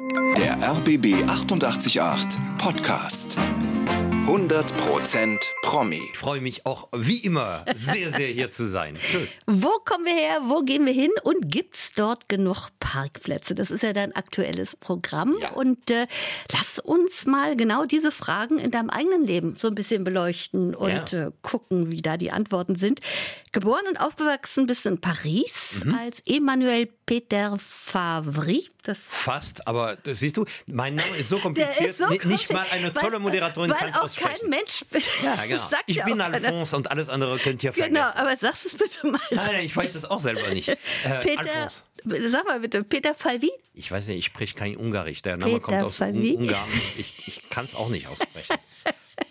Der RBB 888 Podcast. 100% Promi. Ich freue mich auch wie immer sehr, sehr hier zu sein. Schön. Wo kommen wir her? Wo gehen wir hin? Und gibt's dort genug Parkplätze? Das ist ja dein aktuelles Programm. Ja. Und äh, lass uns mal genau diese Fragen in deinem eigenen Leben so ein bisschen beleuchten und Ja. äh, gucken, wie da die Antworten sind. Geboren und aufgewachsen bist du in Paris Mhm. als Emmanuel Peter Favry. Das Fast, aber das siehst du, mein Name ist so kompliziert. ist so Ni- nicht mal eine weil- tolle Moderatorin weil kann es auch aussprechen. kein Mensch. ja, genau. Ich bin auch. Alphonse und alles andere könnt ihr vergessen. Genau, aber sag es bitte mal. Nein, nein, ich weiß das auch selber nicht. Äh, Peter, Alphonse. sag mal bitte, Peter Falvi? Ich weiß nicht, ich spreche kein Ungarisch. Der Name Peter kommt aus Un. Ungarn. Ich, ich kann es auch nicht aussprechen.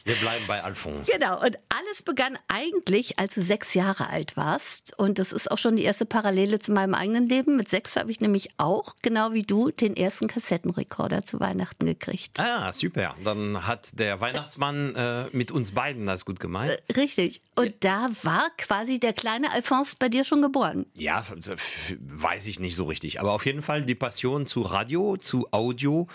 Wir bleiben bei Alphonse. Genau, und alles begann eigentlich, als du sechs Jahre alt warst. Und das ist auch schon die erste Parallele zu meinem eigenen Leben. Mit sechs habe ich nämlich auch, genau wie du, den ersten Kassettenrekorder zu Weihnachten gekriegt. Ah, super. Dann hat der Weihnachtsmann äh, mit uns beiden das gut gemeint. Richtig. Und da war quasi der kleine Alphonse bei dir schon geboren. Ja, weiß ich nicht so richtig. Aber auf jeden Fall die Passion zu Radio, zu Audio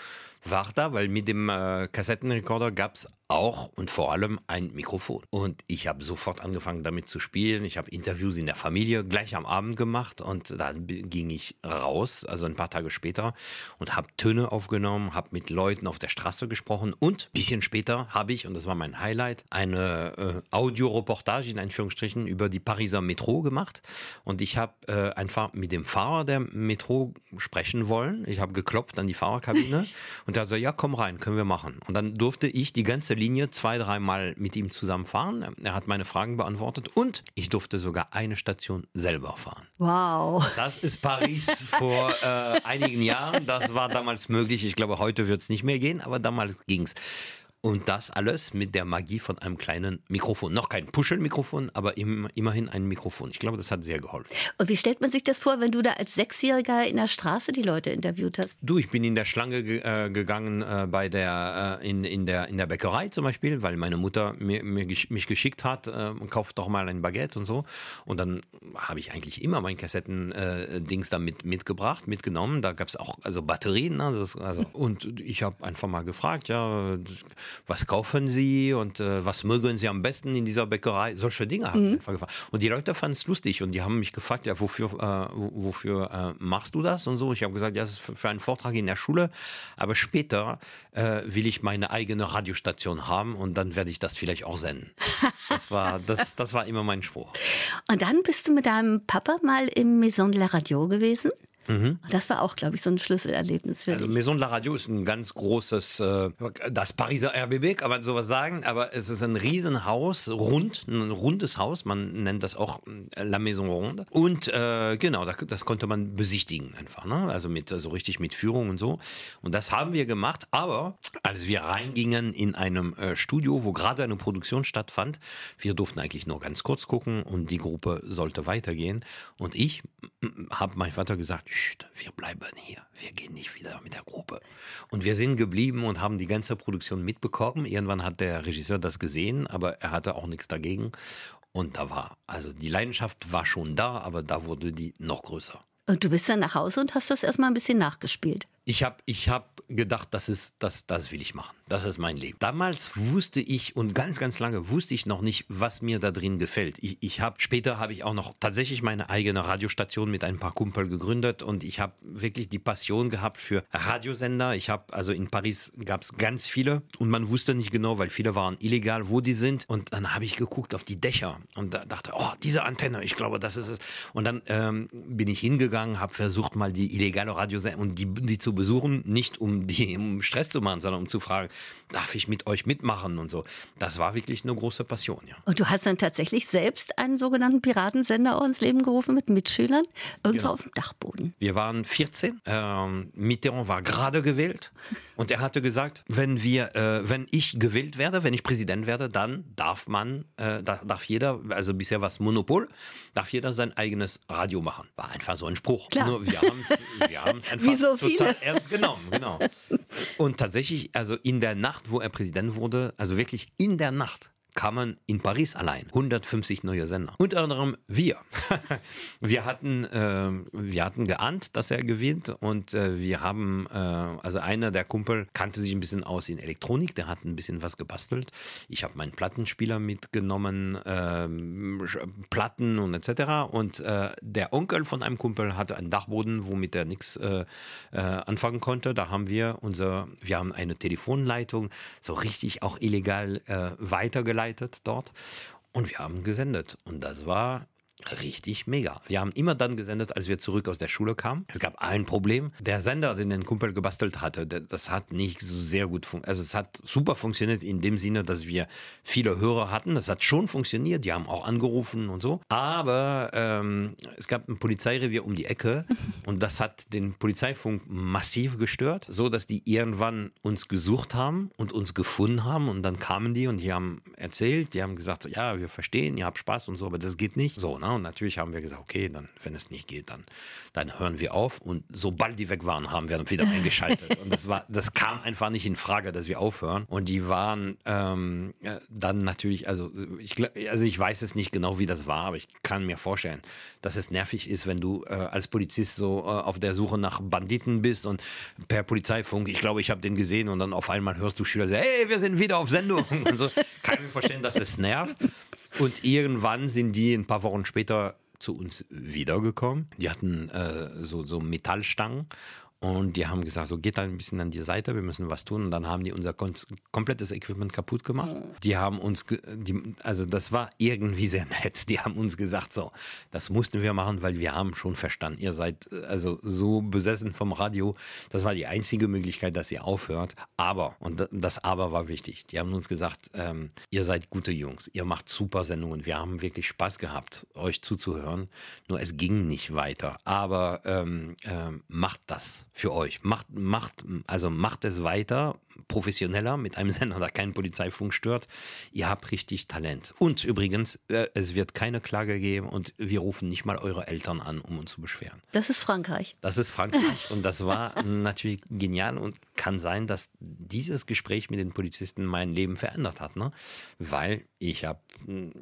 war da, weil mit dem äh, Kassettenrekorder gab's auch und vor allem ein Mikrofon. Und ich habe sofort angefangen damit zu spielen. Ich habe Interviews in der Familie gleich am Abend gemacht und dann ging ich raus, also ein paar Tage später und habe Töne aufgenommen, habe mit Leuten auf der Straße gesprochen und ein bisschen später habe ich, und das war mein Highlight, eine äh, Audioreportage in Anführungsstrichen über die Pariser Metro gemacht und ich habe äh, einfach mit dem Fahrer der Metro sprechen wollen. Ich habe geklopft an die Fahrerkabine und er so, ja, komm rein, können wir machen. Und dann durfte ich die ganze Linie zwei, dreimal mit ihm zusammenfahren. Er hat meine Fragen beantwortet und ich durfte sogar eine Station selber fahren. Wow. Das ist Paris vor äh, einigen Jahren. Das war damals möglich. Ich glaube, heute wird es nicht mehr gehen, aber damals ging's. Und das alles mit der Magie von einem kleinen Mikrofon. Noch kein Puschelmikrofon, aber im, immerhin ein Mikrofon. Ich glaube, das hat sehr geholfen. Und wie stellt man sich das vor, wenn du da als Sechsjähriger in der Straße die Leute interviewt hast? Du, ich bin in der Schlange ge äh, gegangen äh, bei der äh, in, in der in der Bäckerei zum Beispiel, weil meine Mutter mir, mir gesch mich geschickt hat, äh, kauft doch mal ein Baguette und so. Und dann habe ich eigentlich immer mein Kassetten äh, damit mitgebracht, mitgenommen. Da gab's auch also Batterien, das, also und ich habe einfach mal gefragt, ja, was kaufen Sie und äh, was mögen Sie am besten in dieser Bäckerei? Solche Dinge habe ich einfach gefragt. Und die Leute fanden es lustig und die haben mich gefragt, ja, wofür, äh, wo- wofür äh, machst du das und so. Ich habe gesagt, ja, das ist für, für einen Vortrag in der Schule, aber später äh, will ich meine eigene Radiostation haben und dann werde ich das vielleicht auch senden. Das war, das, das war immer mein Spruch. Und dann bist du mit deinem Papa mal im Maison de la Radio gewesen. Das war auch, glaube ich, so ein Schlüsselerlebnis für Mhm. Also dich. Maison de la Radio ist ein ganz großes, äh, das Pariser RBB, kann man sowas sagen, aber es ist ein Riesenhaus, rund, ein rundes Haus, man nennt das auch äh, La Maison Ronde. Und äh, genau, das, das konnte man besichtigen einfach, ne? also mit so richtig mit Führung und so. Und das haben wir gemacht, aber als wir reingingen in einem äh, Studio, wo gerade eine Produktion stattfand, wir durften eigentlich nur ganz kurz gucken und die Gruppe sollte weitergehen. Und ich habe meinem Vater gesagt, "Psst, wir bleiben hier, wir gehen nicht wieder mit der Gruppe. Und wir sind geblieben und haben die ganze Produktion mitbekommen. Irgendwann hat der Regisseur das gesehen, aber er hatte auch nichts dagegen. Und da war, also die Leidenschaft war schon da, aber da wurde die noch größer. Und du bist dann nach Hause und hast das erstmal ein bisschen nachgespielt. Ich habe ich hab gedacht, das ist das das will ich machen. Das ist mein Leben. Damals wusste ich und ganz ganz lange wusste ich noch nicht, was mir da drin gefällt. Ich, ich habe später habe ich auch noch tatsächlich meine eigene Radiostation mit ein paar Kumpel gegründet und ich habe wirklich die Passion gehabt für Radiosender. Ich habe also in Paris gab es ganz viele und man wusste nicht genau, weil viele waren illegal, wo die sind und dann habe ich geguckt auf die Dächer und da dachte, oh, diese Antenne, ich glaube, das ist es. Und dann ähm, bin ich hingegangen, habe versucht mal die illegale Radiosender und die die zu besuchen, nicht um die um Stress zu machen, sondern um zu fragen, darf ich mit euch mitmachen und so. Das war wirklich eine große Passion, ja. Und du hast dann tatsächlich selbst einen sogenannten Piratensender auch ins Leben gerufen mit Mitschülern, irgendwo Genau. auf dem Dachboden. Wir waren 14. Ähm, Mitterrand war gerade gewählt und er hatte gesagt, wenn wir, äh, wenn ich gewählt werde, wenn ich Präsident werde, dann darf man, äh, da, darf jeder, also bisher war es Monopol, darf jeder sein eigenes Radio machen. War einfach so ein Spruch. Klar. Nur wir haben es, wir einfach Wie so total viele. Ernst genommen, genau. Und tatsächlich, also in der Nacht, wo er Präsident wurde, also wirklich in der Nacht kamen in Paris allein 150 neue Sender. Unter anderem wir. wir hatten, äh, wir hatten geahnt, dass er gewinnt und äh, wir haben, äh, also einer der Kumpel kannte sich ein bisschen aus in Elektronik, der hat ein bisschen was gebastelt. Ich habe meinen Plattenspieler mitgenommen, ähm, Platten und etc. Und äh, der Onkel von einem Kumpel hatte einen Dachboden, womit er nichts äh, äh, anfangen konnte. Da haben wir unser, wir haben eine Telefonleitung so richtig auch illegal weitergeleitet dort. Und wir haben gesendet. Und das war richtig mega. Wir haben immer dann gesendet, als wir zurück aus der Schule kamen. Es gab ein Problem. Der Sender, den den Kumpel gebastelt hatte, das hat nicht so sehr gut funktioniert. Also es hat super funktioniert in dem Sinne, dass wir viele Hörer hatten. Das hat schon funktioniert. Die haben auch angerufen und so. Aber ähm, es gab ein Polizeirevier um die Ecke und das hat den Polizeifunk massiv gestört, so dass die irgendwann uns gesucht haben und uns gefunden haben und dann kamen die und die haben erzählt, die haben gesagt, ja, wir verstehen, ihr habt Spaß und so, aber das geht nicht. So, ne? Und natürlich haben wir gesagt, okay, dann, wenn es nicht geht, dann, dann hören wir auf. Und sobald die weg waren, haben wir dann wieder eingeschaltet. Und das war, das kam einfach nicht in Frage, dass wir aufhören. Und die waren ähm, dann natürlich, also ich, also ich weiß es nicht genau, wie das war, aber ich kann mir vorstellen, dass es nervig ist, wenn du äh, als Polizist so äh, auf der Suche nach Banditen bist und per Polizeifunk, ich glaube, ich habe den gesehen und dann auf einmal hörst du Schüler sagen, hey, wir sind wieder auf Sendung. Und so. Kann ich mir vorstellen, dass es nervt. Und irgendwann sind die ein paar Wochen später zu uns wiedergekommen. Die hatten äh, so, so Metallstangen und die haben gesagt, so geht da ein bisschen an die Seite, wir müssen was tun. Und dann haben die unser komplettes Equipment kaputt gemacht. Mhm. Die haben uns, die, also das war irgendwie sehr nett. Die haben uns gesagt, so, das mussten wir machen, weil wir haben schon verstanden, ihr seid also so besessen vom Radio. Das war die einzige Möglichkeit, dass ihr aufhört. Aber, und das Aber war wichtig, die haben uns gesagt, ähm, ihr seid gute Jungs, ihr macht super Sendungen. Wir haben wirklich Spaß gehabt, euch zuzuhören. Nur es ging nicht weiter. Aber ähm, ähm, macht das für euch. Macht, macht, also macht es weiter, professioneller, mit einem Sender, der keinen Polizeifunk stört. Ihr habt richtig Talent. Und übrigens, äh, es wird keine Klage geben und wir rufen nicht mal eure Eltern an, um uns zu beschweren. Das ist Frankreich. Das ist Frankreich und das war natürlich genial und kann sein, dass dieses Gespräch mit den Polizisten mein Leben verändert hat, ne? Weil ich habe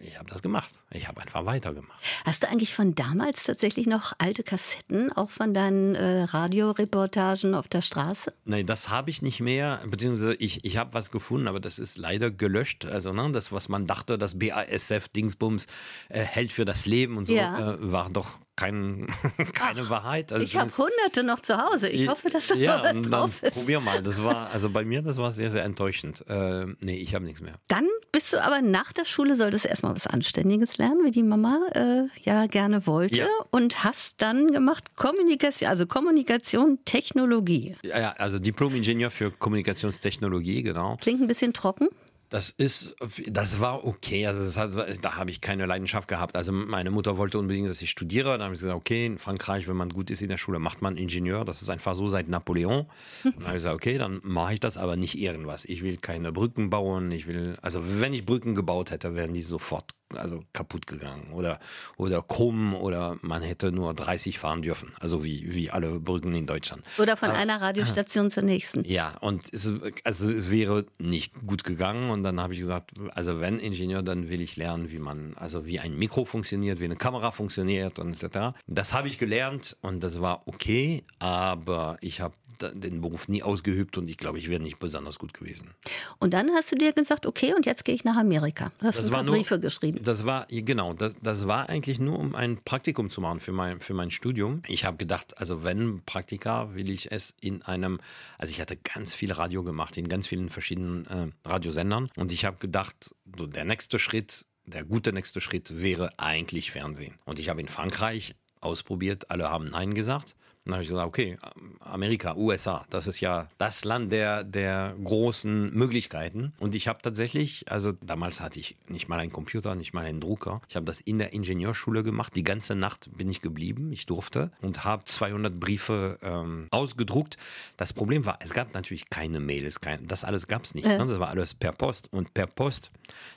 ich hab das gemacht. Ich habe einfach weitergemacht. Hast du eigentlich von damals tatsächlich noch alte Kassetten, auch von deinen äh, Radioreportagen auf der Straße? Nein, das habe ich nicht mehr beziehungsweise ich, ich habe was gefunden, aber das ist leider gelöscht. Also ne, das, was man dachte, das BASF-Dingsbums äh, hält für das Leben und so, ja. äh, war doch kein, keine Ach, Wahrheit. Also ich habe hunderte noch zu Hause. Ich, hoffe, dass da ja, was drauf ist. Probier mal. Das war, also bei mir, das war sehr, sehr enttäuschend. Äh, nee, ich habe nichts mehr. Dann bist du aber nach der Schule, solltest du erstmal was Anständiges lernen, wie die Mama äh, ja gerne wollte. Ja. Und hast dann gemacht Kommunikation, also Kommunikation, Technologie. Ja, also Diplom-Ingenieur für Kommunikationstechnologie, genau. Klingt ein bisschen trocken. Das ist, das war okay. Also hat, da habe ich keine Leidenschaft gehabt. Also meine Mutter wollte unbedingt, dass ich studiere. Dann habe ich gesagt, okay, in Frankreich, wenn man gut ist in der Schule, macht man Ingenieur. Das ist einfach so seit Napoleon. Und dann habe ich gesagt, okay, dann mache ich das, aber nicht irgendwas. Ich will keine Brücken bauen. Ich will, also wenn ich Brücken gebaut hätte, wären die sofort also kaputt gegangen oder oder krumm oder man hätte nur 30 fahren dürfen, also wie wie alle Brücken in Deutschland. Oder von Aber, einer Radiostation zur nächsten. Ja, und es, also es wäre nicht gut gegangen und dann habe ich gesagt, also wenn Ingenieur, dann will ich lernen, wie man also wie ein Mikro funktioniert, wie eine Kamera funktioniert und etc. Das habe ich gelernt und das war okay, aber ich habe den Beruf nie ausgeübt und ich glaube, ich wäre nicht besonders gut gewesen. Und dann hast du dir gesagt, okay, und jetzt gehe ich nach Amerika. Du hast das ein paar Briefe nur, geschrieben. Das war, genau, das, das war eigentlich nur, um ein Praktikum zu machen für mein, für mein Studium. Ich habe gedacht, also wenn Praktika, will ich es in einem, also ich hatte ganz viel Radio gemacht, in ganz vielen verschiedenen äh, Radiosendern und ich habe gedacht, so der nächste Schritt der gute nächste Schritt wäre eigentlich Fernsehen. Und ich habe in Frankreich ausprobiert, alle haben Nein gesagt. Dann habe ich gesagt, okay, Amerika, USA, das ist ja das Land der, der großen Möglichkeiten. Und ich habe tatsächlich, also damals hatte ich nicht mal einen Computer, nicht mal einen Drucker. Ich habe das in der Ingenieurschule gemacht. Die ganze Nacht bin ich geblieben, ich durfte und habe 200 Briefe ähm, ausgedruckt. Das Problem war, es gab natürlich keine Mails, kein, das alles gab es nicht. Äh. Das war alles per Post. Und per Post,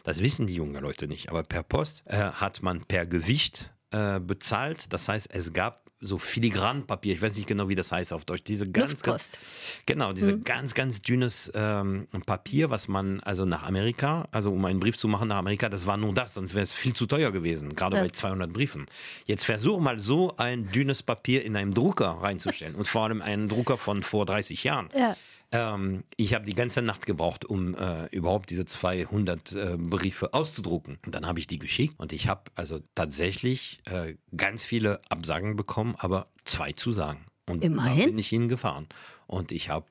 das wissen die jungen Leute nicht, aber per Post äh, hat man per Gewicht äh, bezahlt. Das heißt, es gab so Filigranpapier, ich weiß nicht genau, wie das heißt auf Deutsch, diese ganz, Luftpost. ganz genau, diese ganz, ganz dünnes ähm, Papier, was man also nach Amerika, also um einen Brief zu machen nach Amerika, das war nur das, sonst wäre es viel zu teuer gewesen, gerade Ja. bei 200 Briefen. Jetzt versuch mal so ein dünnes Papier in einem Drucker reinzustellen und vor allem einen Drucker von vor 30 Jahren. Ja. Ähm, ich habe die ganze Nacht gebraucht, um äh, überhaupt diese 200 äh, Briefe auszudrucken. Und dann habe ich die geschickt und ich habe also tatsächlich äh, ganz viele Absagen bekommen, aber zwei Zusagen. Und Immerhin. da bin ich hingefahren. Und ich habe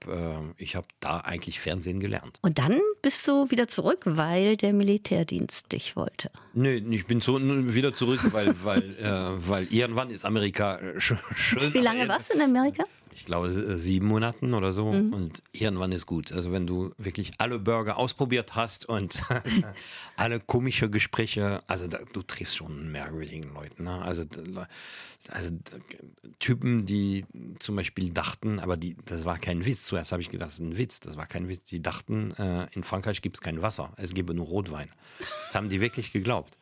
äh, ich hab da eigentlich Fernsehen gelernt. Und dann bist du wieder zurück, weil der Militärdienst dich wollte. Nö, ich bin zu, wieder zurück, weil, weil, äh, weil irgendwann ist Amerika äh, sch schön. Wie lange warst du in Amerika? Ich glaube, äh, sieben Monaten oder so. Und irgendwann ist gut. Also wenn du wirklich alle Burger ausprobiert hast und alle komische Gespräche, also da, du triffst schon merkwürdigen Leuten. Ne? Also, also Typen, die zum Beispiel dachten, aber die, das war kein Witz. Zuerst habe ich gedacht, das ist ein Witz. Das war kein Witz. Die dachten, äh, in Frankreich gibt es kein Wasser. Es gäbe nur Rotwein. Das haben die wirklich geglaubt.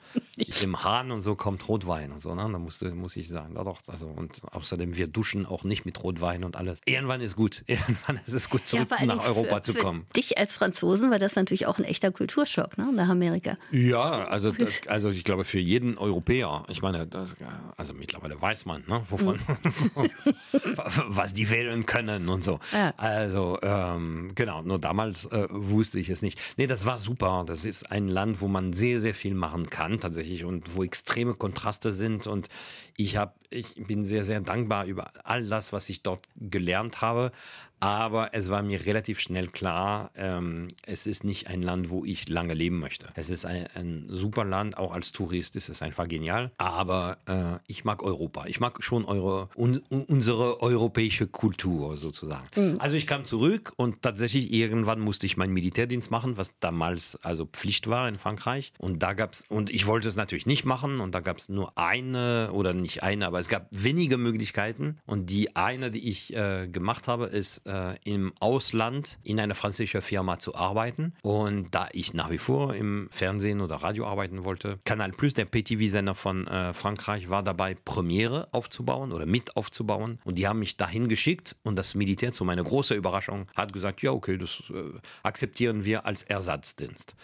Im Hahn und so kommt Rotwein und so, ne? Da musste, muss ich sagen, da doch, also und außerdem wir duschen auch nicht mit Rotwein und alles. Irgendwann ist gut, irgendwann ist es gut zurück allen nach Europa für, zu für kommen. Dich als Franzosen war das natürlich auch ein echter Kulturschock, ne? Nach Amerika. Ja, also das, also ich glaube für jeden Europäer, ich meine, das, also mittlerweile weiß man, ne, wovon, was die wählen können und so. Ja. Also ähm, genau, nur damals äh, wusste ich es nicht. Nee, das war super. Das ist ein Land, wo man sehr, sehr viel machen kann tatsächlich und wo extreme Kontraste sind und ich habe, ich bin sehr, sehr dankbar über all das, was ich dort gelernt habe. Aber es war mir relativ schnell klar, ähm, es ist nicht ein Land, wo ich lange leben möchte. Es ist ein, ein super Land, auch als Tourist ist es einfach genial. Aber äh, ich mag Europa. Ich mag schon eure, un, unsere europäische Kultur sozusagen. Also ich kam zurück und tatsächlich irgendwann musste ich meinen Militärdienst machen, was damals also Pflicht war in Frankreich. Und da gab's und ich wollte es natürlich nicht machen und da gab es nur eine oder nicht eine, aber es gab wenige Möglichkeiten. Und die eine, die ich äh, gemacht habe, ist äh, im Ausland in einer französischen Firma zu arbeiten. Und da ich nach wie vor im Fernsehen oder Radio arbeiten wollte, Canal Plus, der PTV-Sender von äh, Frankreich, war dabei, Premiere aufzubauen oder mit aufzubauen. Und die haben mich dahin geschickt und das Militär zu meiner großen Überraschung hat gesagt, ja okay, das äh, akzeptieren wir als Ersatzdienst.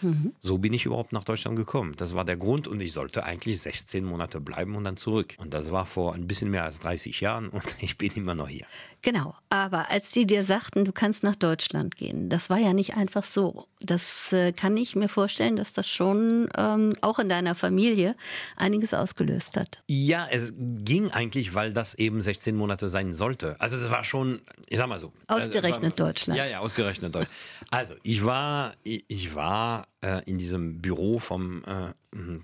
So bin ich überhaupt nach Deutschland gekommen. Das war der Grund und ich sollte eigentlich 16 Monate bleiben und dann zurück. Und das war vor ein bisschen mehr als 30 Jahren und ich bin immer noch hier. Genau, aber als die dir sagten, du kannst nach Deutschland gehen, das war ja nicht einfach so. Das äh, kann ich mir vorstellen, dass das schon ähm, auch in deiner Familie einiges ausgelöst hat. Ja, es ging eigentlich, weil das eben 16 Monate sein sollte. Also es war schon, ich sag mal so. Ausgerechnet also, war, Deutschland. Ja, ja, ausgerechnet Deutschland. Also ich war, ich, ich war äh, in diesem Büro vom äh,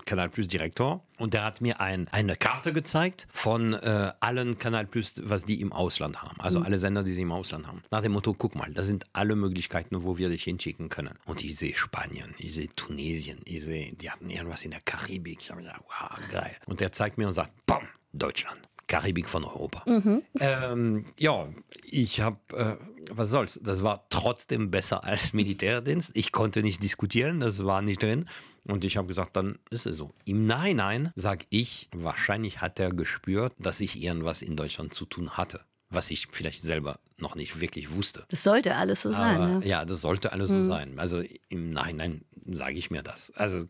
Kanal Plus Direktor und der hat mir ein, eine Karte gezeigt von äh, allen Kanal Plus, was die im Ausland haben. Also alle Sender, die sie im Ausland haben. Nach dem Motto, guck mal, das sind alle Möglichkeiten, wo wir dich hinschicken können. Und ich sehe Spanien, ich sehe Tunesien, ich sehe, die hatten irgendwas in der Karibik. Ich habe gedacht, wow, geil. Und der zeigt mir und sagt, bam, Deutschland. Karibik von Europa. Ähm, ja, ich habe, äh, was soll's, das war trotzdem besser als Militärdienst. Ich konnte nicht diskutieren, das war nicht drin. Und ich habe gesagt, dann ist es so. Im Nein-Nein sag ich, wahrscheinlich hat er gespürt, dass ich irgendwas in Deutschland zu tun hatte. Was ich vielleicht selber noch nicht wirklich wusste. Das sollte alles so sein. Aber, Ne? ja, das sollte alles so sein. Also im Nachhinein sage ich mir das. Also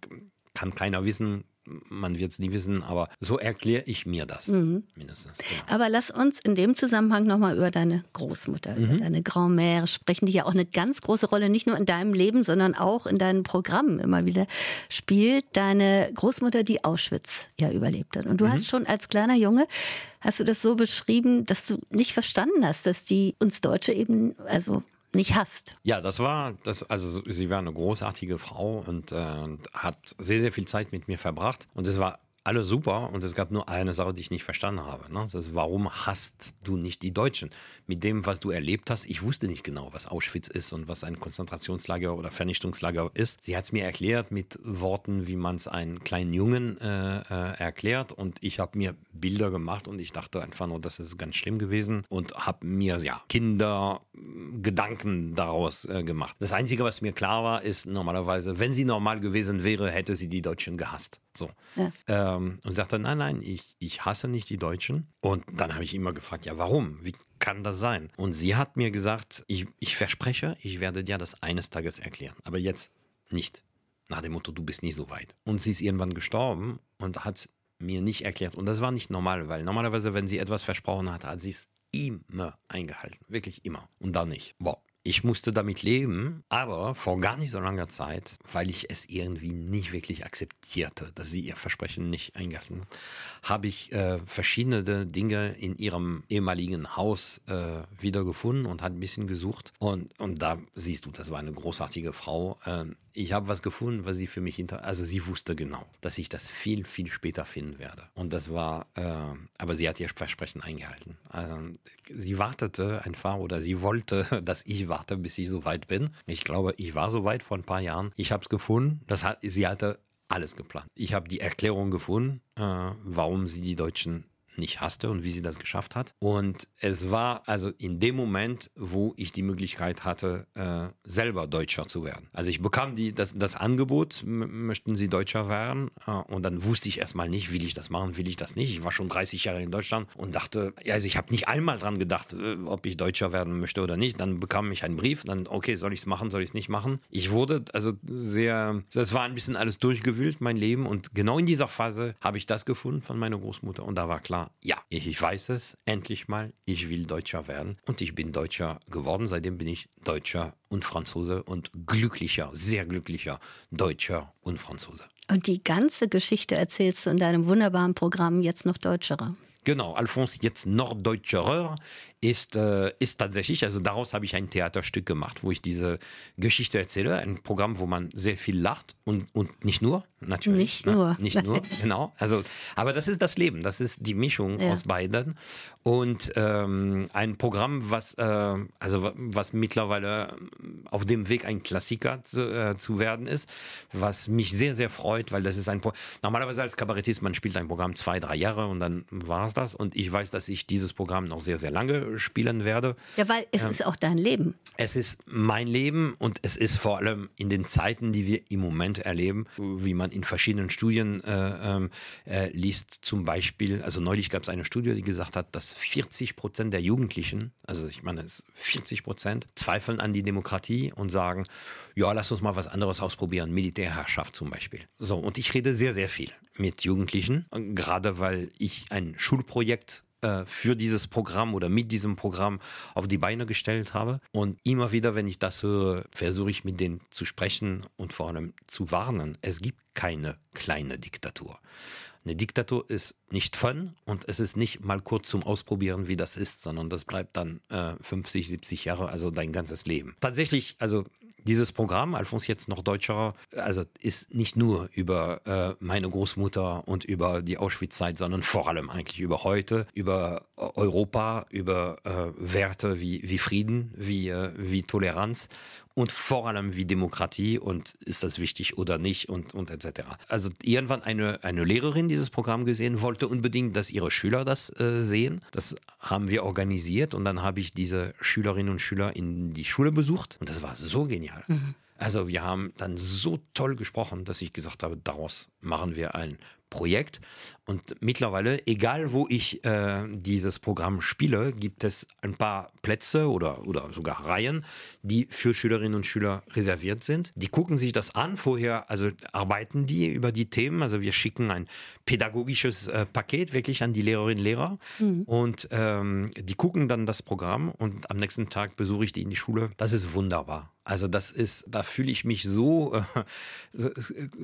kann keiner wissen, man wird es nie wissen, aber so erkläre ich mir das mindestens. Genau. Aber lass uns in dem Zusammenhang nochmal über deine Großmutter, Mhm. über deine Grand-Mère sprechen, die ja auch eine ganz große Rolle nicht nur in deinem Leben, sondern auch in deinen Programmen immer wieder spielt. Deine Großmutter, die Auschwitz ja überlebt hat. Und Mhm. du hast schon als kleiner Junge, hast du das so beschrieben, dass du nicht verstanden hast, dass die uns Deutsche eben, also nicht hasst. Ja, das war, das, also sie war eine großartige Frau und, äh, und hat sehr, sehr viel Zeit mit mir verbracht. Und es war alles super und es gab nur eine Sache, die ich nicht verstanden habe. Ne? Das ist, warum hasst du nicht die Deutschen? Mit dem, was du erlebt hast, ich wusste nicht genau, was Auschwitz ist und was ein Konzentrationslager oder Vernichtungslager ist. Sie hat es mir erklärt mit Worten, wie man es einen kleinen Jungen äh, äh, erklärt und ich habe mir Bilder gemacht und ich dachte einfach nur, das ist ganz schlimm gewesen und habe mir ja Kinder Gedanken daraus äh, gemacht. Das Einzige, was mir klar war, ist normalerweise, wenn sie normal gewesen wäre, hätte sie die Deutschen gehasst. So. Ja. ähm, und sagte, nein, nein, ich, ich hasse nicht die Deutschen. Und dann habe ich immer gefragt, ja, warum? Wie kann das sein? Und sie hat mir gesagt, ich, ich verspreche, ich werde dir das eines Tages erklären. Aber jetzt nicht. Nach dem Motto, du bist nie so weit. Und sie ist irgendwann gestorben und hat mir nicht erklärt. Und das war nicht normal, weil normalerweise, wenn sie etwas versprochen hat, hat sie es immer eingehalten. Wirklich immer. Und dann nicht. Boah. Ich musste damit leben, aber vor gar nicht so langer Zeit, weil ich es irgendwie nicht wirklich akzeptierte, dass sie ihr Versprechen nicht eingehalten hat, habe ich äh, verschiedene Dinge in ihrem ehemaligen Haus äh, wiedergefunden und hat ein bisschen gesucht. Und, und da siehst du, das war eine großartige Frau. Äh, ich habe was gefunden, was sie für mich hinter, also sie wusste genau, dass ich das viel, viel später finden werde. Und das war, äh, aber sie hat ihr Versprechen eingehalten. Also, sie wartete einfach oder sie wollte, dass ich warte, bis ich so weit bin. Ich glaube, ich war so weit vor ein paar Jahren. Ich habe es gefunden. Das hat, sie hatte alles geplant. Ich habe die Erklärung gefunden, äh, warum sie die Deutschen nicht hasste und wie sie das geschafft hat. Und es war also in dem Moment, wo ich die Möglichkeit hatte, äh, selber Deutscher zu werden. Also ich bekam die, das, das Angebot, möchten Sie Deutscher werden? Äh, und dann wusste ich erstmal nicht, will ich das machen, will ich das nicht. Ich war schon 30 Jahre in Deutschland und dachte, also ich habe nicht einmal dran gedacht, äh, ob ich Deutscher werden möchte oder nicht. Dann bekam ich einen Brief, dann, okay, soll ich es machen, soll ich es nicht machen? Ich wurde also sehr, das war ein bisschen alles durchgewühlt, mein Leben. Und genau in dieser Phase habe ich das gefunden von meiner Großmutter und da war klar, ja, ich weiß es, endlich mal, ich will Deutscher werden. Und ich bin Deutscher geworden, seitdem bin ich Deutscher und Franzose und glücklicher, sehr glücklicher Deutscher und Franzose. Und die ganze Geschichte erzählst du in deinem wunderbaren Programm jetzt noch Deutscherer. Genau, Alphonse jetzt Norddeutscher ist, äh, ist tatsächlich, also daraus habe ich ein Theaterstück gemacht, wo ich diese Geschichte erzähle. Ein Programm, wo man sehr viel lacht und, und nicht nur, natürlich. Nicht ne? nur. Nicht nur, genau. Also, aber das ist das Leben, das ist die Mischung ja. aus beiden. Und ähm, ein Programm, was, äh, also, was mittlerweile auf dem Weg ein Klassiker zu, äh, zu werden ist, was mich sehr, sehr freut, weil das ist ein Pro Normalerweise als Kabarettist, man spielt ein Programm zwei, drei Jahre und dann war es das. Und ich weiß, dass ich dieses Programm noch sehr, sehr lange spielen werde. Ja, weil es ähm, ist auch dein Leben. Es ist mein Leben und es ist vor allem in den Zeiten, die wir im Moment erleben, wie man in verschiedenen Studien äh, ähm, äh, liest, zum Beispiel, also neulich gab es eine Studie, die gesagt hat, dass 40 Prozent der Jugendlichen, also ich meine, 40 Prozent, zweifeln an die Demokratie und sagen, ja, lass uns mal was anderes ausprobieren, Militärherrschaft zum Beispiel. So, und ich rede sehr, sehr viel mit Jugendlichen, gerade weil ich ein Schulprojekt äh, für dieses Programm oder mit diesem Programm auf die Beine gestellt habe. Und immer wieder, wenn ich das höre, versuche ich mit denen zu sprechen und vor allem zu warnen. Es gibt keine kleine Diktatur. Eine Diktatur ist nicht fun und es ist nicht mal kurz zum Ausprobieren, wie das ist, sondern das bleibt dann äh, 50, 70 Jahre, also dein ganzes Leben. Tatsächlich, also dieses Programm, Alphonse jetzt noch Deutscherer, also ist nicht nur über äh, meine Großmutter und über die Auschwitz-Zeit, sondern vor allem eigentlich über heute, über Europa, über äh, Werte wie, wie Frieden, wie, äh, wie Toleranz und vor allem wie Demokratie und ist das wichtig oder nicht und, und etc. Also irgendwann eine, eine Lehrerin dieses Programm gesehen, wollte unbedingt, dass ihre Schüler das äh, sehen. Das haben wir organisiert und dann habe ich diese Schülerinnen und Schüler in die Schule besucht und das war so genial. Mhm. Also wir haben dann so toll gesprochen, dass ich gesagt habe, daraus machen wir ein Projekt. Und mittlerweile, egal wo ich äh, dieses Programm spiele, gibt es ein paar Plätze oder, oder sogar Reihen, die für Schülerinnen und Schüler reserviert sind. Die gucken sich das an. Vorher, also arbeiten die über die Themen. Also wir schicken ein pädagogisches äh, Paket wirklich an die Lehrerinnen und Lehrer. Mhm. Und ähm, die gucken dann das Programm und am nächsten Tag besuche ich die in die Schule. Das ist wunderbar. Also das ist, da fühle ich mich so, äh, so,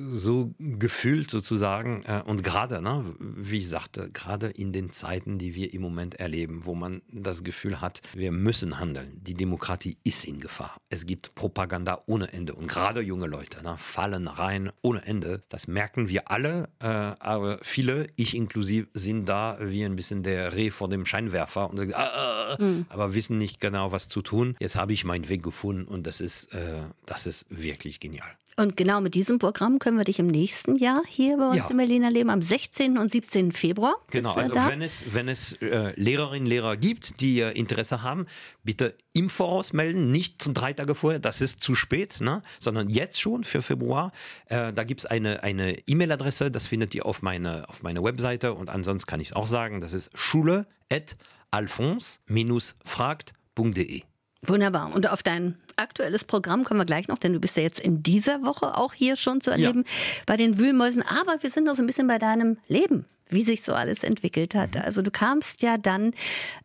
so, gefühlt sozusagen. Äh, und gerade, ne, wie ich sagte, gerade in den Zeiten, die wir im Moment erleben, wo man das Gefühl hat, wir müssen handeln. Die Demokratie ist in Gefahr. Es gibt Propaganda ohne Ende. Und gerade junge Leute ne, fallen rein ohne Ende. Das merken wir alle. Äh, aber viele, ich inklusive, sind da wie ein bisschen der Reh vor dem Scheinwerfer und sagen, ah, mhm. aber wissen nicht genau, was zu tun. Jetzt habe ich meinen Weg gefunden und das ist ist, äh, das ist wirklich genial. Und genau mit diesem Programm können wir dich im nächsten Jahr hier bei uns Ja. im Berliner Leben am 16. und 17. Februar. Genau, also da. wenn es, wenn es äh, Lehrerinnen und Lehrer gibt, die äh, Interesse haben, bitte im Voraus melden, nicht drei Tage vorher, das ist zu spät, ne? sondern jetzt schon für Februar. Äh, da gibt es eine eine E-Mail-Adresse, das findet ihr auf meine, auf meiner Webseite und ansonsten kann ich es auch sagen, das ist schule.alphons-fragt.de. Wunderbar. Und auf dein aktuelles Programm kommen wir gleich noch, denn du bist ja jetzt in dieser Woche auch hier schon zu erleben bei den Wühlmäusen. Aber wir sind noch so ein bisschen bei deinem Leben, wie sich so alles entwickelt hat. Mhm. Also du kamst ja dann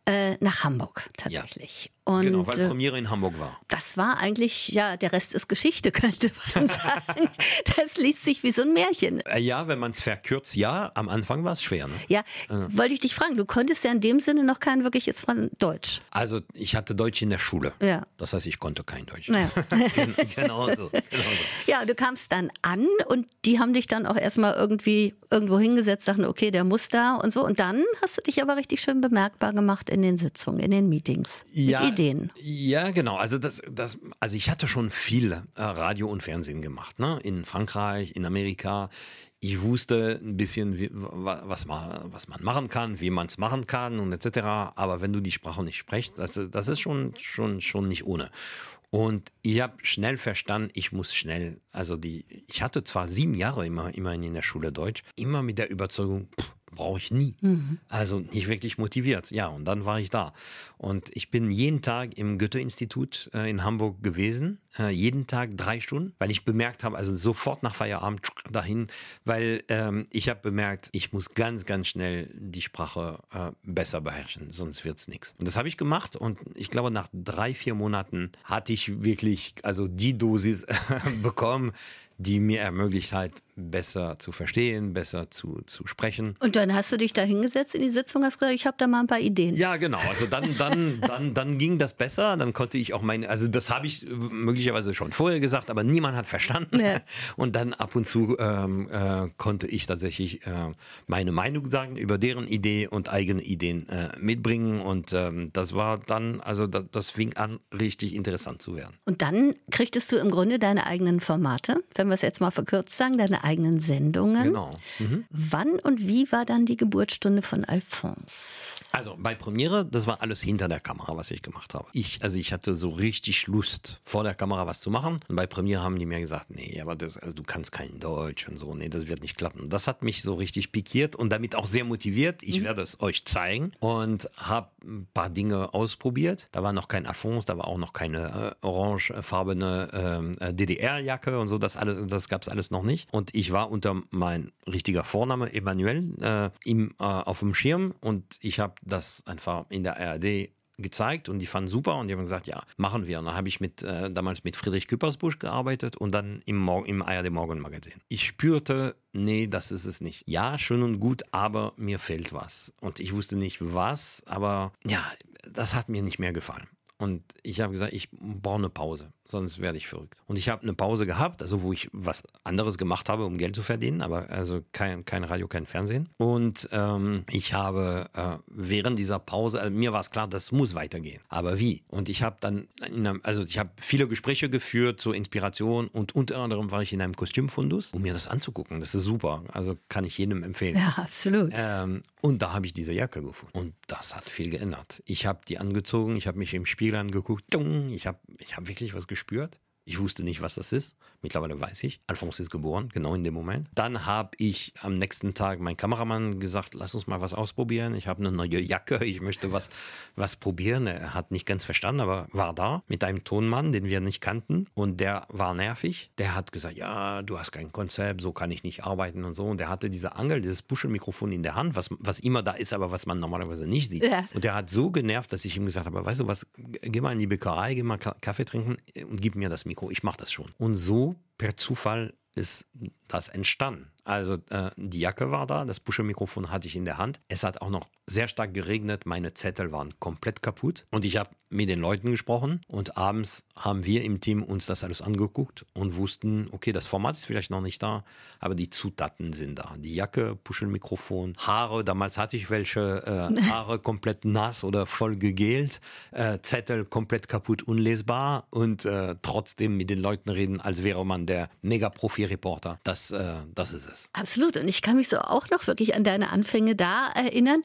äh, nach Hamburg tatsächlich. Und Genau, weil äh, Premiere in Hamburg war. das war eigentlich, ja, der Rest ist Geschichte, könnte man sagen. Das liest sich wie so ein Märchen. Äh, ja, wenn man es verkürzt, ja, am Anfang war es schwer. Ne? Ja, wollte ich dich fragen, du konntest ja in dem Sinne noch kein wirkliches von Deutsch. Also ich hatte Deutsch in der Schule. Ja. Das heißt, ich konnte kein Deutsch. Naja. genau so. Genau so. Ja, du kamst dann an und die haben dich dann auch erstmal irgendwie irgendwo hingesetzt, dachten, okay, der muss da und so. Und dann hast du dich aber richtig schön bemerkbar gemacht in den Sitzungen, in den Meetings. Ja, Ideen. Ja, genau. Also das, das, also ich hatte schon viel äh, Radio und Fernsehen gemacht, ne? In Frankreich, in Amerika. Ich wusste ein bisschen, wie, wa- was man, was man machen kann, wie man es machen kann und etc. Aber wenn du die Sprache nicht sprichst, das, das ist schon, schon, schon nicht ohne. Und ich habe schnell verstanden, ich muss schnell, also die, ich hatte zwar sieben Jahre immer, immerhin in der Schule Deutsch, immer mit der Überzeugung, pff, brauche ich nie. Also nicht wirklich motiviert. Ja, und dann war ich da. Und ich bin jeden Tag im Goethe-Institut äh, in Hamburg gewesen, äh, jeden Tag drei Stunden, weil ich bemerkt habe, also sofort nach Feierabend dahin, weil ähm, ich habe bemerkt, ich muss ganz, ganz schnell die Sprache äh, besser beherrschen, sonst wird's nichts. Und das habe ich gemacht und ich glaube, nach drei, vier Monaten hatte ich wirklich also die Dosis bekommen, die mir ermöglicht hat, besser zu verstehen, besser zu, zu sprechen. Und dann hast du dich da hingesetzt in die Sitzung, hast gesagt, ich habe da mal ein paar Ideen. Ja, genau. Also dann, dann, dann, dann ging das besser. Dann konnte ich auch meine, also das habe ich möglicherweise schon vorher gesagt, aber niemand hat verstanden. Ja. Und dann ab und zu ähm, äh, konnte ich tatsächlich äh, meine Meinung sagen über deren Idee und eigene Ideen äh, mitbringen. Und ähm, das war dann, also das, das fing an, richtig interessant zu werden. Und dann kriegtest du im Grunde deine eigenen Formate, wenn wir es jetzt mal verkürzt sagen, deine eigenen Sendungen. Genau. Mhm. Wann und wie war dann die Geburtsstunde von Alphonse? Also bei Premiere, das war alles hinter der Kamera, was ich gemacht habe. Ich, also ich hatte so richtig Lust, vor der Kamera was zu machen. Und bei Premiere haben die mir gesagt, nee, aber das, also du kannst kein Deutsch und so, nee, das wird nicht klappen. Das hat mich so richtig pikiert und damit auch sehr motiviert. Ich werde es euch zeigen und habe ein paar Dinge ausprobiert. Da war noch kein Alphonse, da war auch noch keine äh, orangefarbene ähm, äh, DDR-Jacke und so, das alles, das gab es alles noch nicht. Und ich war unter mein richtiger Vorname, Emanuel, äh, im, äh, auf dem Schirm und ich habe das einfach in der ARD gezeigt und die fanden super und die haben gesagt, ja, machen wir. Und dann habe ich mit, äh, damals mit Friedrich Küppersbusch gearbeitet und dann im, Mor im ARD Morgenmagazin. Ich spürte, nee, das ist es nicht. Ja, schön und gut, aber mir fehlt was. Und ich wusste nicht was, aber ja, das hat mir nicht mehr gefallen. Und ich habe gesagt, ich brauche eine Pause, sonst werde ich verrückt. Und ich habe eine Pause gehabt, also wo ich was anderes gemacht habe, um Geld zu verdienen, aber also kein, kein Radio, kein Fernsehen. Und ähm, ich habe äh, während dieser Pause, also mir war es klar, das muss weitergehen. Aber wie? Und ich habe dann, in einem, also ich habe viele Gespräche geführt zur Inspiration und unter anderem war ich in einem Kostümfundus, um mir das anzugucken. Das ist super, also kann ich jedem empfehlen. Ja, absolut. Ähm, und da habe ich diese Jacke gefunden. Und das hat viel geändert. Ich habe die angezogen, ich habe mich im Spiegel angeguckt. Dung, Ich habe ich hab wirklich was gespürt. Ich wusste nicht, was das ist. Mittlerweile weiß ich. Alphonse ist geboren, genau in dem Moment. Dann habe ich am nächsten Tag meinem Kameramann gesagt, lass uns mal was ausprobieren. Ich habe eine neue Jacke, ich möchte was, was probieren. Er hat nicht ganz verstanden, aber war da mit einem Tonmann, den wir nicht kannten. Und der war nervig. Der hat gesagt, ja, du hast kein Konzept, so kann ich nicht arbeiten und so. Und der hatte diese Angel, dieses Puschelmikrofon in der Hand, was, was immer da ist, aber was man normalerweise nicht sieht. Ja. Und der hat so genervt, dass ich ihm gesagt habe, weißt du was, geh mal in die Bäckerei, geh mal Ka- Kaffee trinken und gib mir das Mikro, ich mach das schon. Und so per Zufall ist das entstanden. Also äh, die Jacke war da, das Puschelmikrofon hatte ich in der Hand. Es hat auch noch sehr stark geregnet, meine Zettel waren komplett kaputt und ich habe mit den Leuten gesprochen und abends haben wir im Team uns das alles angeguckt und wussten, okay, das Format ist vielleicht noch nicht da, aber die Zutaten sind da. Die Jacke, Puschelmikrofon, Haare, damals hatte ich welche, äh, Haare komplett nass oder voll gegelt, äh, Zettel komplett kaputt, unlesbar und äh, trotzdem mit den Leuten reden, als wäre man der Mega-Profi-Reporter. Das, äh, das ist es. Absolut. Und ich kann mich so auch noch wirklich an deine Anfänge da erinnern.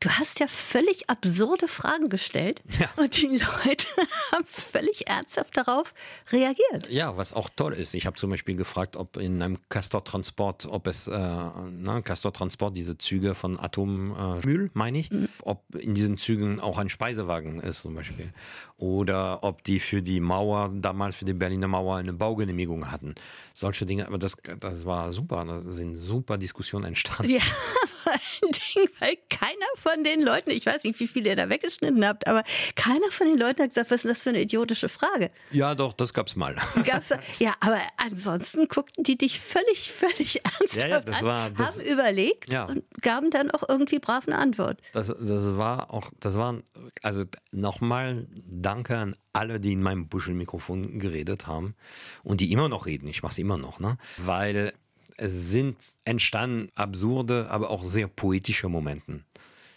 Du hast ja völlig absurde Fragen gestellt Ja. und die Leute haben völlig ernsthaft darauf reagiert. Ja, was auch toll ist. Ich habe zum Beispiel gefragt, ob in einem Castor-Transport, ob es, äh, na, Castor-Transport, diese Züge von Atommühl, meine ich, ob in diesen Zügen auch ein Speisewagen ist zum Beispiel. Oder ob die für die Mauer, damals für die Berliner Mauer, eine Baugenehmigung hatten. Solche Dinge, aber das, das war super. Sind super Diskussionen entstanden. Ja, vor allen Dingen, weil keiner von den Leuten, ich weiß nicht, wie viele ihr da weggeschnitten habt, aber keiner von den Leuten hat gesagt, was ist das für eine idiotische Frage? Ja, doch, das gab's mal. Gab's ja, aber ansonsten guckten die dich völlig, völlig ernsthaft Ja, ja, das an, war- das- haben überlegt Ja. und gaben dann auch irgendwie brav eine Antwort. Das, das war auch, das waren, also nochmal Danke an alle, die in meinem Buschelmikrofon geredet haben und die immer noch reden. Ich mache es immer noch, ne? Weil es sind entstanden absurde, aber auch sehr poetische Momenten.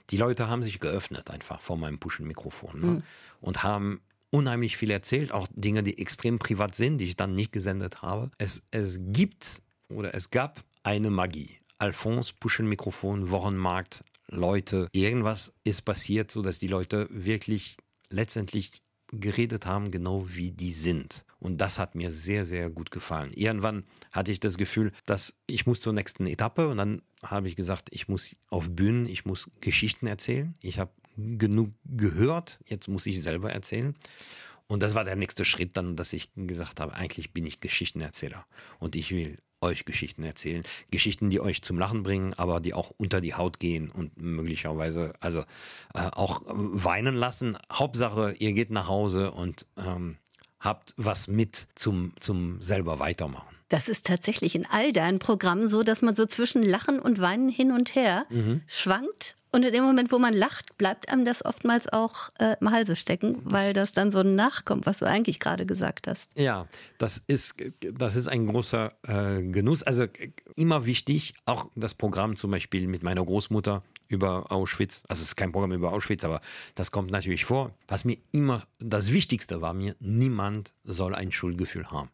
Die Leute haben sich geöffnet einfach vor meinem Buschelmikrofon ne? und haben unheimlich viel erzählt, auch Dinge, die extrem privat sind, die ich dann nicht gesendet habe. Es, es gibt oder es gab eine Magie. Alphonse, Puschelmikrofon, Wochenmarkt, Leute, irgendwas ist passiert, so dass die Leute wirklich letztendlich geredet haben, genau wie die sind. Und das hat mir sehr, sehr gut gefallen. Irgendwann hatte ich das Gefühl, dass ich muss zur nächsten Etappe und dann habe ich gesagt, ich muss auf Bühnen, ich muss Geschichten erzählen. Ich habe genug gehört, jetzt muss ich selber erzählen. Und das war der nächste Schritt dann, dass ich gesagt habe, eigentlich bin ich Geschichtenerzähler und ich will euch Geschichten erzählen. Geschichten, die euch zum Lachen bringen, aber die auch unter die Haut gehen und möglicherweise also äh, auch weinen lassen. Hauptsache, ihr geht nach Hause und ähm, habt was mit zum, zum selber weitermachen. Das ist tatsächlich in all deinen Programmen so, dass man so zwischen Lachen und Weinen hin und her Mhm. schwankt. Und in dem Moment, wo man lacht, bleibt einem das oftmals auch äh, im Halse stecken, weil das dann so nachkommt, was du eigentlich gerade gesagt hast. Ja, das ist, das ist ein großer äh, Genuss. Also immer wichtig, auch das Programm zum Beispiel mit meiner Großmutter über Auschwitz. Also es ist kein Programm über Auschwitz, aber das kommt natürlich vor. Was mir immer das Wichtigste war mir, niemand soll ein Schuldgefühl haben,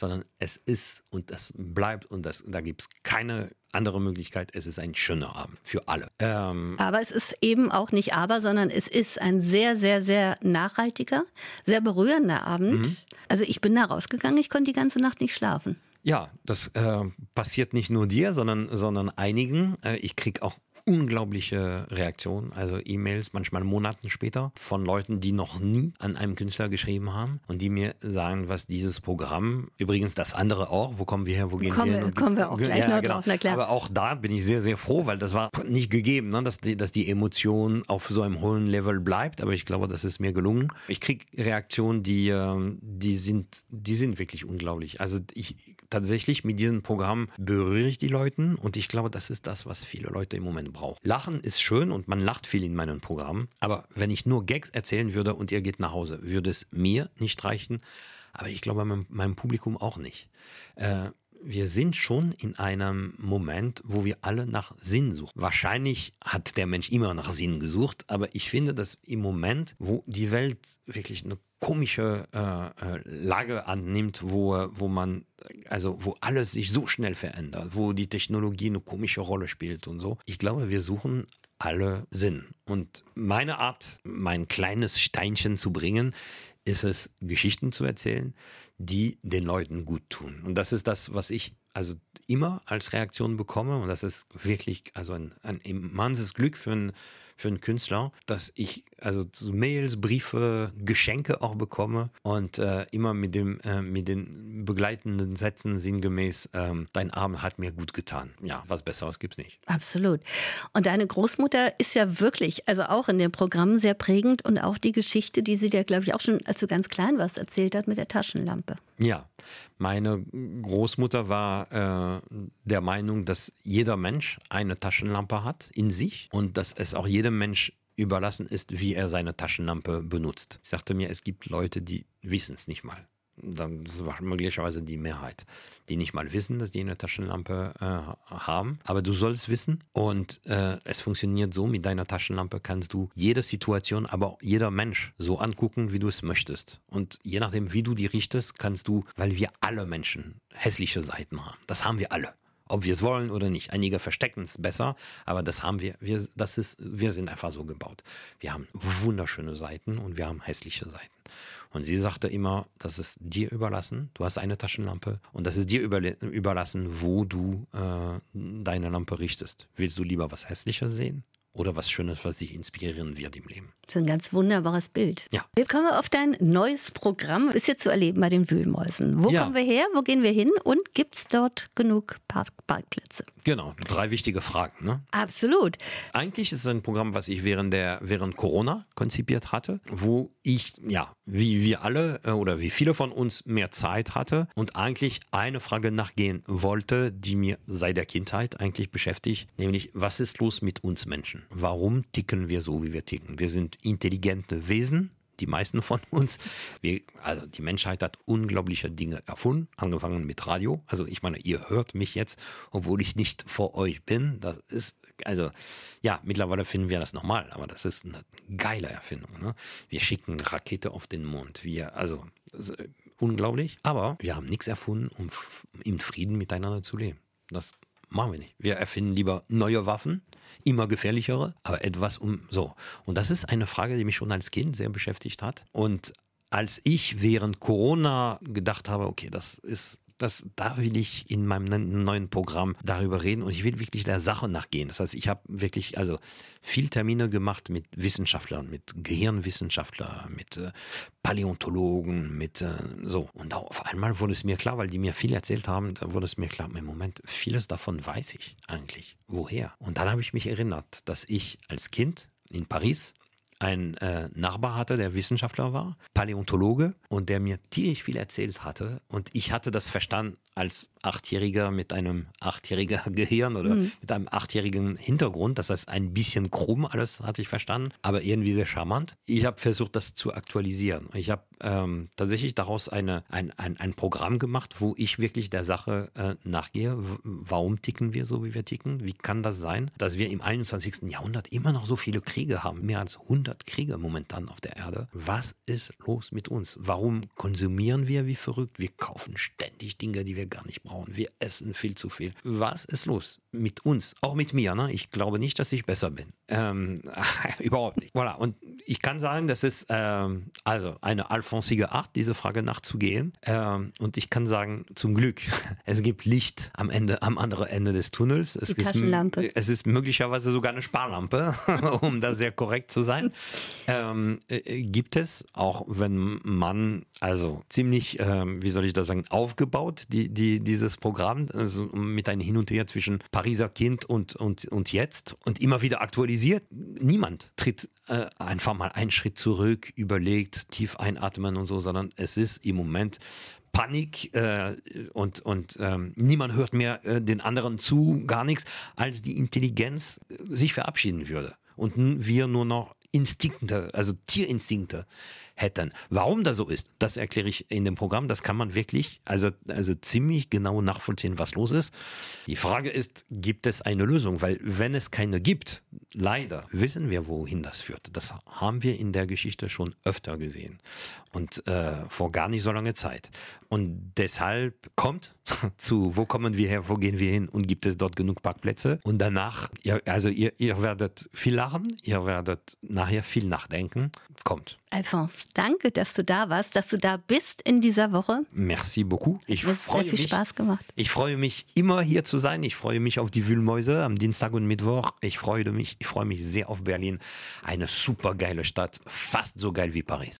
sondern es ist und das bleibt und das, da gibt es keine andere Möglichkeit. Es ist ein schöner Abend für alle. Ähm, Aber es ist eben auch nicht aber, sondern es ist ein sehr, sehr, sehr nachhaltiger, sehr berührender Abend. Mhm. Also ich bin da rausgegangen, ich konnte die ganze Nacht nicht schlafen. Ja, das äh, passiert nicht nur dir, sondern, sondern einigen. Äh, ich krieg auch unglaubliche Reaktionen, also E-Mails, manchmal Monaten später, von Leuten, die noch nie an einem Künstler geschrieben haben und die mir sagen, was dieses Programm, übrigens das andere auch, wo kommen wir her, wo gehen Kommen wir hin? kommen wir auch gleich noch drauf, na klar. Aber auch da bin ich sehr, sehr froh, weil das war nicht gegeben, ne, dass, die, dass die Emotion auf so einem hohen Level bleibt, aber ich glaube, das ist mir gelungen. Ich krieg Reaktionen, die, ähm, die, sind, die sind wirklich unglaublich. Also ich tatsächlich mit diesem Programm berühre ich die Leute und ich glaube, das ist das, was viele Leute im Moment brauchen. Lachen ist schön und man lacht viel in meinen Programmen, aber wenn ich nur Gags erzählen würde und ihr geht nach Hause, würde es mir nicht reichen, aber ich glaube meinem, meinem Publikum auch nicht. Äh, wir sind schon in einem Moment, wo wir alle nach Sinn suchen. Wahrscheinlich hat der Mensch immer nach Sinn gesucht, aber ich finde, dass im Moment, wo die Welt wirklich eine komische äh, äh, Lage annimmt, wo, wo man, also wo alles sich so schnell verändert, wo die Technologie eine komische Rolle spielt und so. Ich glaube, wir suchen alle Sinn. Und meine Art, mein kleines Steinchen zu bringen, ist es, Geschichten zu erzählen, die den Leuten gut tun. Und das ist das, was ich also immer als Reaktion bekomme. Und das ist wirklich also ein, ein immenses Glück für einen, für einen Künstler, dass ich also so Mails, Briefe, Geschenke auch bekomme und äh, immer mit dem äh, mit den begleitenden Sätzen sinngemäß ähm, dein Abend hat mir gut getan. Ja, was besseres gibt's nicht. Absolut. Und deine Großmutter ist ja wirklich, also auch in dem Programm sehr prägend und auch die Geschichte, die sie dir, glaube ich, auch schon, als du ganz klein warst, erzählt hat mit der Taschenlampe. Ja, meine Großmutter war äh, der Meinung, dass jeder Mensch eine Taschenlampe hat in sich und dass es auch jedem Mensch überlassen ist, wie er seine Taschenlampe benutzt. Ich sagte mir, es gibt Leute, die wissen es nicht mal das war möglicherweise die Mehrheit, die nicht mal wissen, dass die eine Taschenlampe äh, haben. Aber du sollst wissen und äh, es funktioniert so, mit deiner Taschenlampe kannst du jede Situation, aber jeder Mensch so angucken, wie du es möchtest. Und je nachdem, wie du die richtest, kannst du, weil wir alle Menschen hässliche Seiten haben. Das haben wir alle ob wir es wollen oder nicht. Einige verstecken es besser, aber das haben wir, wir, das ist, wir sind einfach so gebaut. Wir haben wunderschöne Seiten und wir haben hässliche Seiten. Und sie sagte immer, das ist dir überlassen. Du hast eine Taschenlampe und das ist dir überlassen, wo du äh, deine Lampe richtest. Willst du lieber was Hässliches sehen oder was Schönes, was dich inspirieren wird im Leben. Das ist ein ganz wunderbares Bild. Ja. Wir kommen auf dein neues Programm. Ist jetzt zu erleben bei den Wühlmäusen. Wo ja. kommen wir her? Wo gehen wir hin? Und gibt es dort genug Park Parkplätze? Genau, drei wichtige Fragen. Ne? Absolut. Eigentlich ist es ein Programm, was ich während, der, während Corona konzipiert hatte, wo ich, ja, wie wir alle äh, oder wie viele von uns mehr Zeit hatte und eigentlich eine Frage nachgehen wollte, die mir seit der Kindheit eigentlich beschäftigt, nämlich was ist los mit uns Menschen? Warum ticken wir so, wie wir ticken? Wir sind intelligente Wesen, die meisten von uns. Wir, also die Menschheit hat unglaubliche Dinge erfunden, angefangen mit Radio. Also ich meine, ihr hört mich jetzt, obwohl ich nicht vor euch bin. Das ist, also ja, mittlerweile finden wir das normal, aber das ist eine geile Erfindung. Ne? Wir schicken Rakete auf den Mond. Wir, also unglaublich. Aber wir haben nichts erfunden, um im Frieden miteinander zu leben. Das machen wir nicht. Wir erfinden lieber neue Waffen, immer gefährlichere, aber etwas um so. Und das ist eine Frage, die mich schon als Kind sehr beschäftigt hat. Und als ich während Corona gedacht habe, okay, das ist das, da will ich in meinem neuen Programm darüber reden und ich will wirklich der Sache nachgehen. Das heißt, ich habe wirklich also viel Termine gemacht mit Wissenschaftlern, mit Gehirnwissenschaftlern, mit äh, Paläontologen, mit äh, so. Und auf einmal wurde es mir klar, weil die mir viel erzählt haben, da wurde es mir klar, im Moment, vieles davon weiß ich eigentlich. Woher? Und dann habe ich mich erinnert, dass ich als Kind in Paris ein äh, Nachbar hatte, der Wissenschaftler war, Paläontologe, und der mir tierisch viel erzählt hatte. Und ich hatte das verstanden als Achtjähriger mit einem achtjährigen Gehirn oder mhm. mit einem achtjährigen Hintergrund. Das heißt, ein bisschen krumm, alles hatte ich verstanden, aber irgendwie sehr charmant. Ich habe versucht, das zu aktualisieren. Ich habe ähm, tatsächlich daraus eine, ein, ein, ein Programm gemacht, wo ich wirklich der Sache äh, nachgehe. Warum ticken wir so, wie wir ticken? Wie kann das sein, dass wir im 21. Jahrhundert immer noch so viele Kriege haben? Mehr als 100 Kriege momentan auf der Erde. Was ist los mit uns? Warum konsumieren wir wie verrückt? Wir kaufen ständig Dinge, die wir gar nicht brauchen. Wir essen viel zu viel. Was ist los mit uns? Auch mit mir. Ne? Ich glaube nicht, dass ich besser bin. Ähm, überhaupt nicht. Voilà. Und ich kann sagen, das ist ähm, also eine alfonsige Art, diese Frage nachzugehen. Ähm, und ich kann sagen, zum Glück, es gibt Licht am Ende, am anderen Ende des Tunnels. Es Die Taschenlampe. Ist, es ist möglicherweise sogar eine Sparlampe, um da sehr korrekt zu sein. Ähm, äh, gibt es, auch wenn man also ziemlich, ähm, wie soll ich das sagen, aufgebaut, die, die, dieses Programm, also mit einem Hin und Her zwischen Pariser Kind und, und, und jetzt und immer wieder aktualisiert. Niemand tritt äh, einfach mal einen Schritt zurück, überlegt, tief einatmen und so, sondern es ist im Moment Panik äh, und, und ähm, niemand hört mehr äh, den anderen zu, gar nichts, als die Intelligenz äh, sich verabschieden würde. Und wir nur noch Instinkte, also Tierinstinkte hätten. Warum das so ist, das erkläre ich in dem Programm. Das kann man wirklich, also, also ziemlich genau nachvollziehen, was los ist. Die Frage ist, gibt es eine Lösung? Weil wenn es keine gibt, leider wissen wir, wohin das führt. Das haben wir in der Geschichte schon öfter gesehen und äh, vor gar nicht so lange Zeit. Und deshalb kommt zu, wo kommen wir her, wo gehen wir hin und gibt es dort genug Parkplätze? Und danach, ihr, also ihr, ihr werdet viel lachen, ihr werdet nachher viel nachdenken. Kommt. Alphonse, danke, dass du da warst, dass du da bist in dieser Woche. Merci beaucoup. Ich das freue sehr viel mich. Spaß gemacht. Ich freue mich immer hier zu sein. Ich freue mich auf die Wühlmäuse am Dienstag und Mittwoch. Ich freue mich, ich freue mich sehr auf Berlin. Eine super geile Stadt, fast so geil wie Paris.